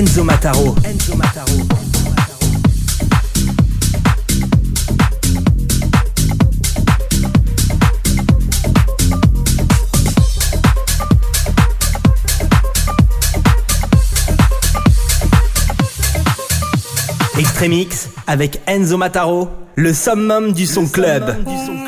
Enzo Mataro, Enzo Mataro. Extremix avec Enzo Mataro, le summum du son club. Du son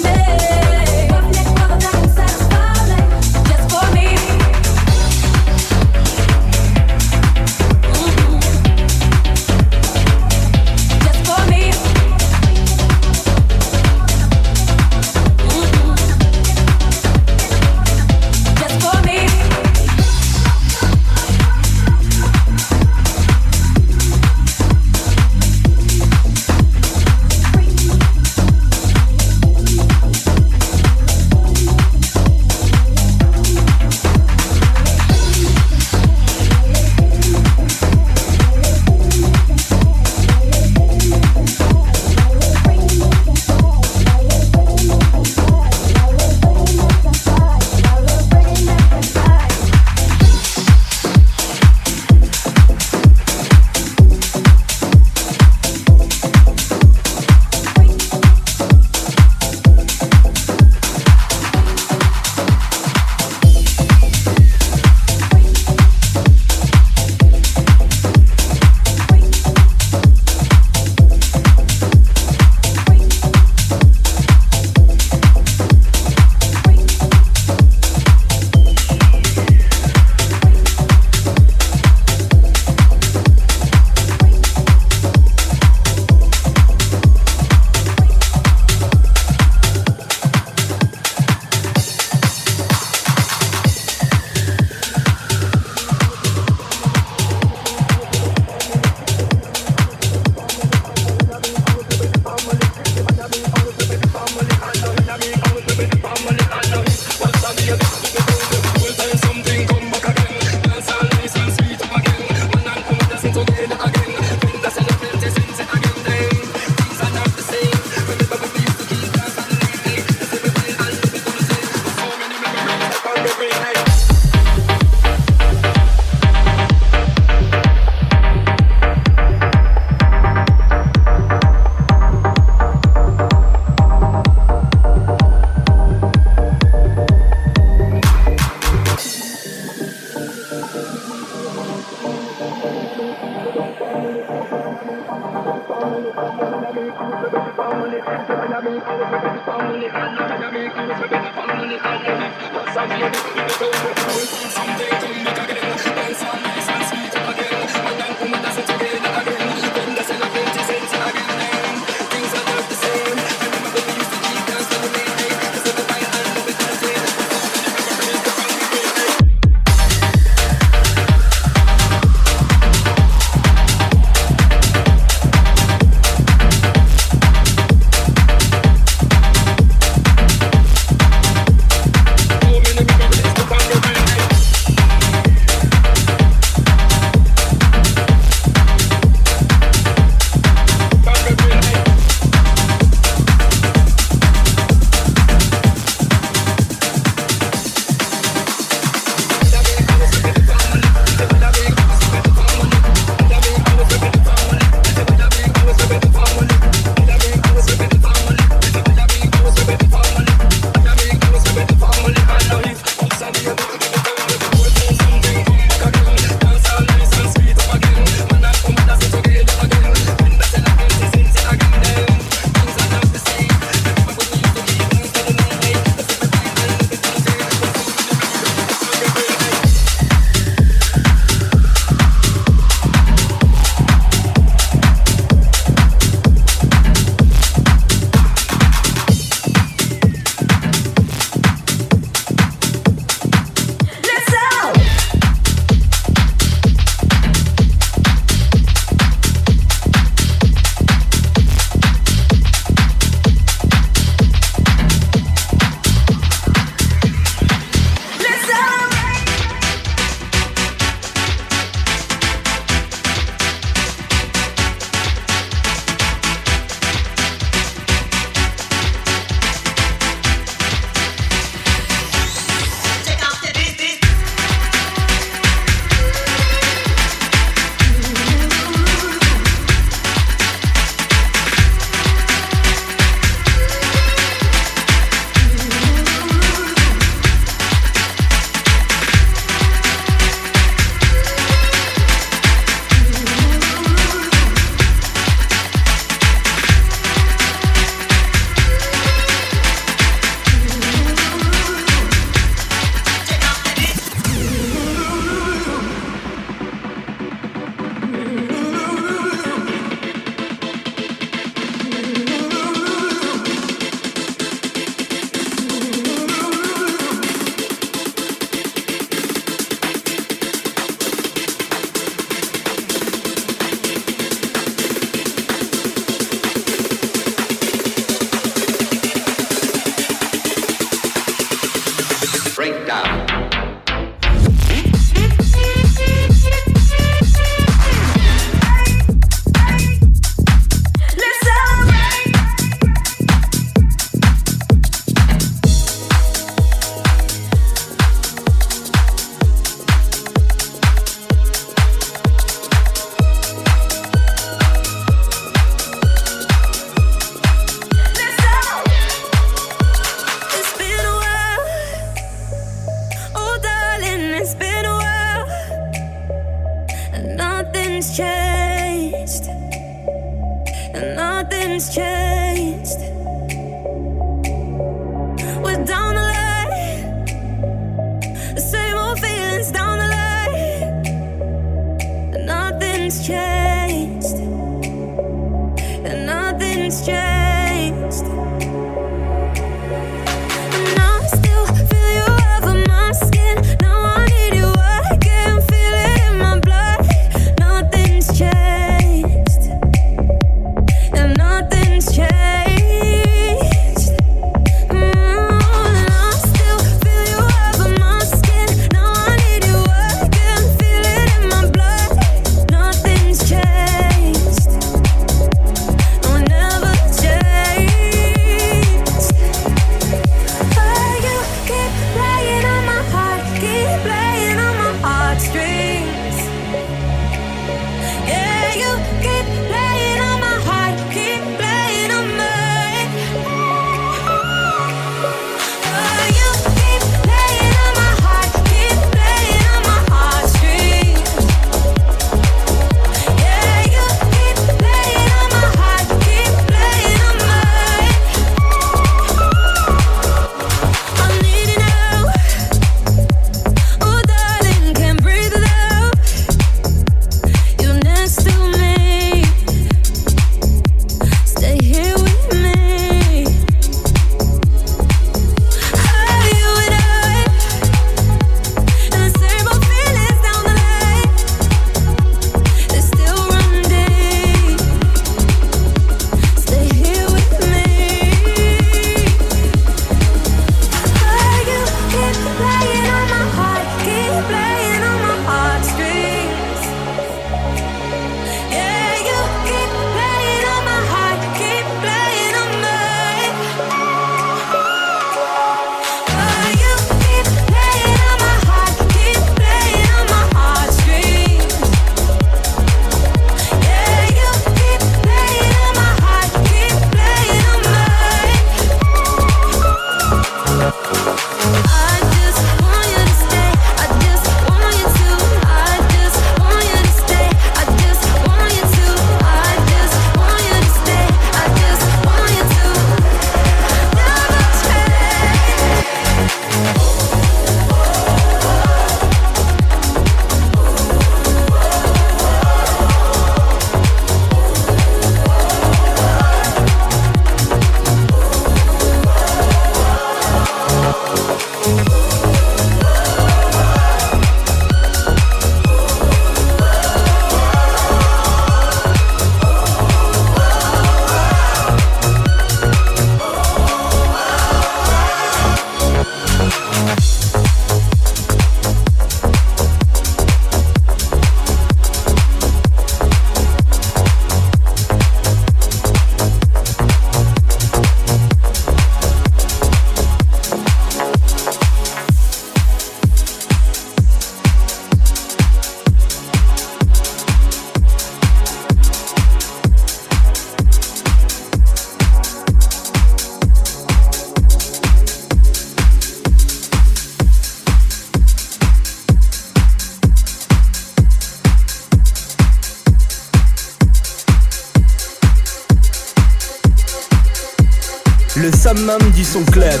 du son club.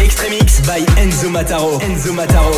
Extremix by Enzo Mataro. Enzo Mataro.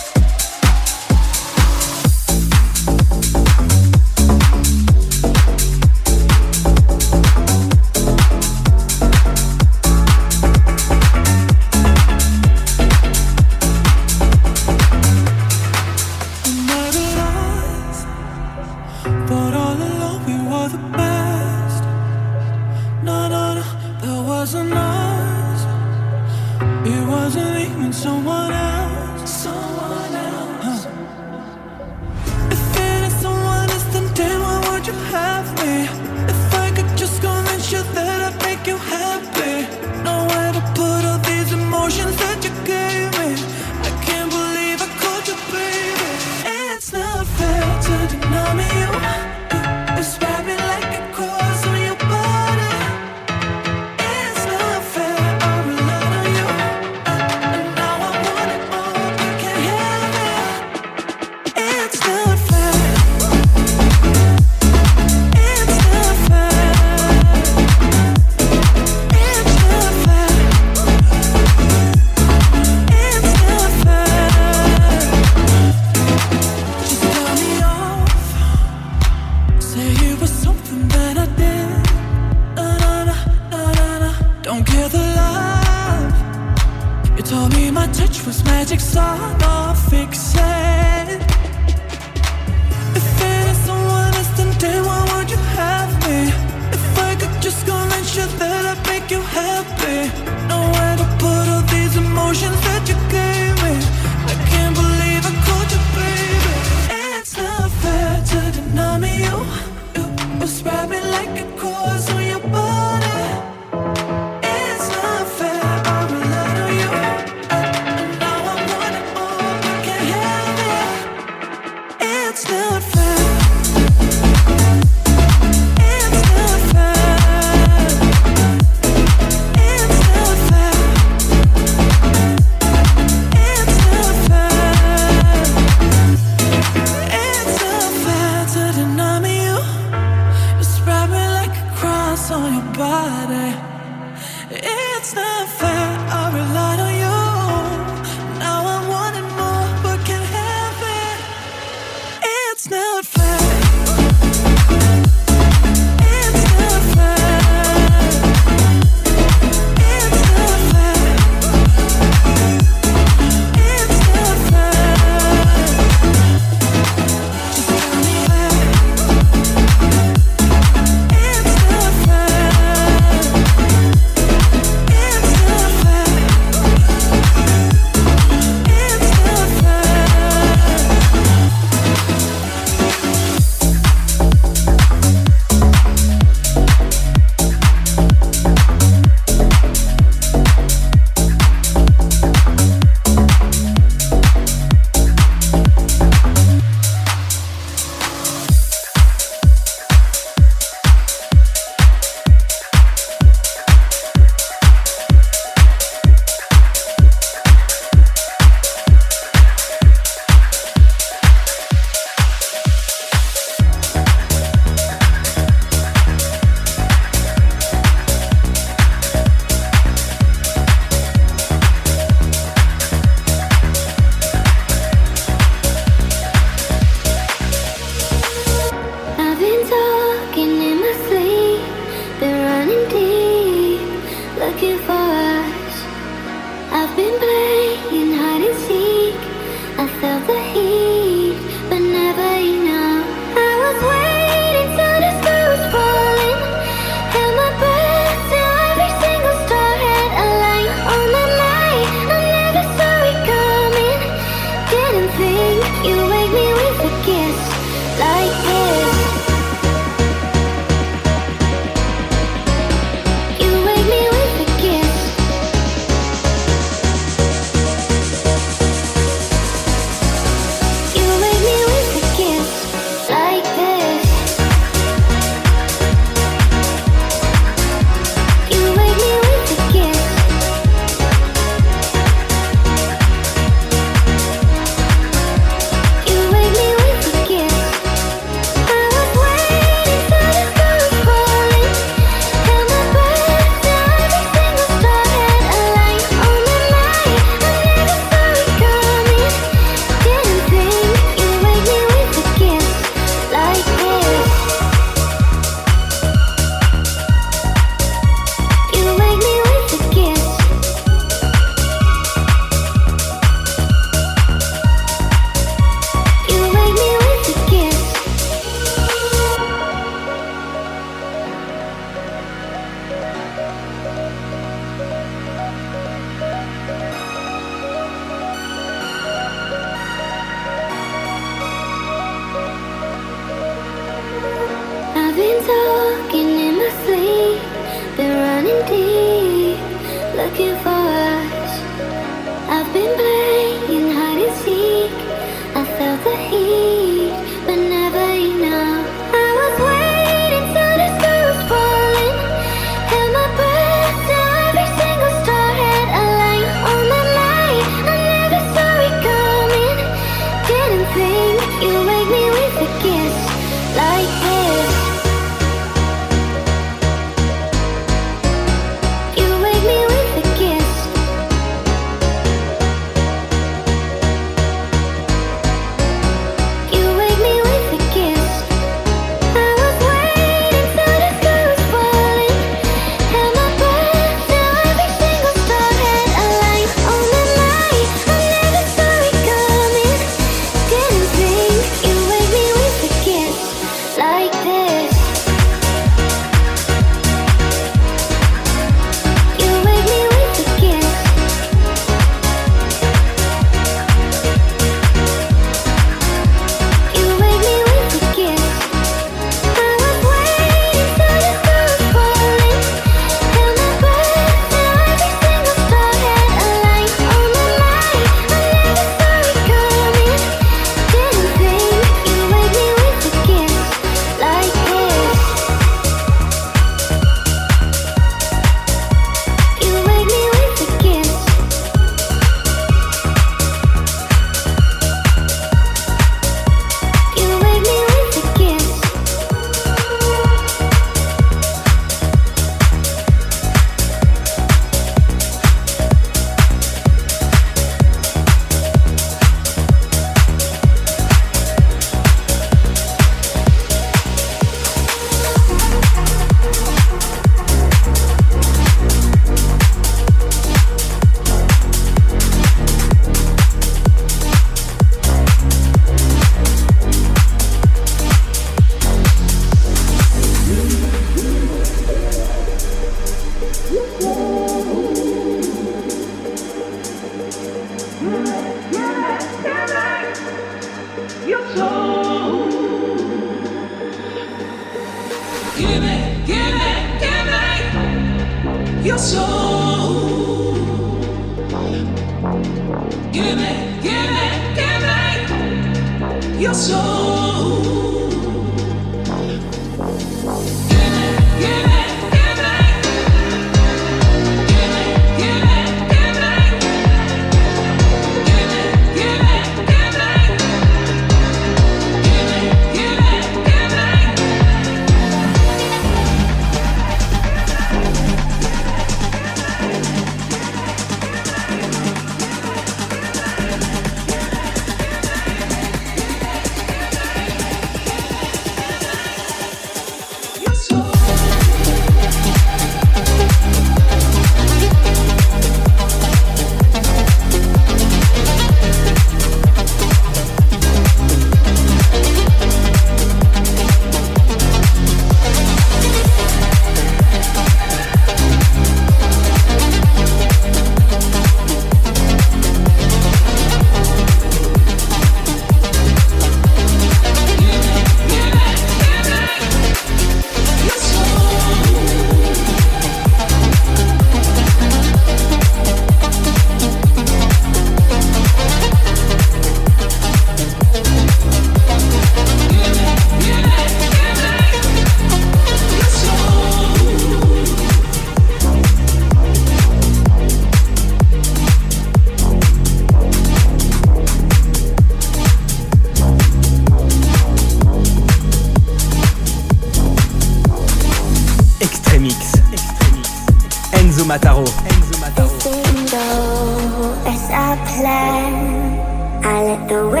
the way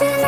watching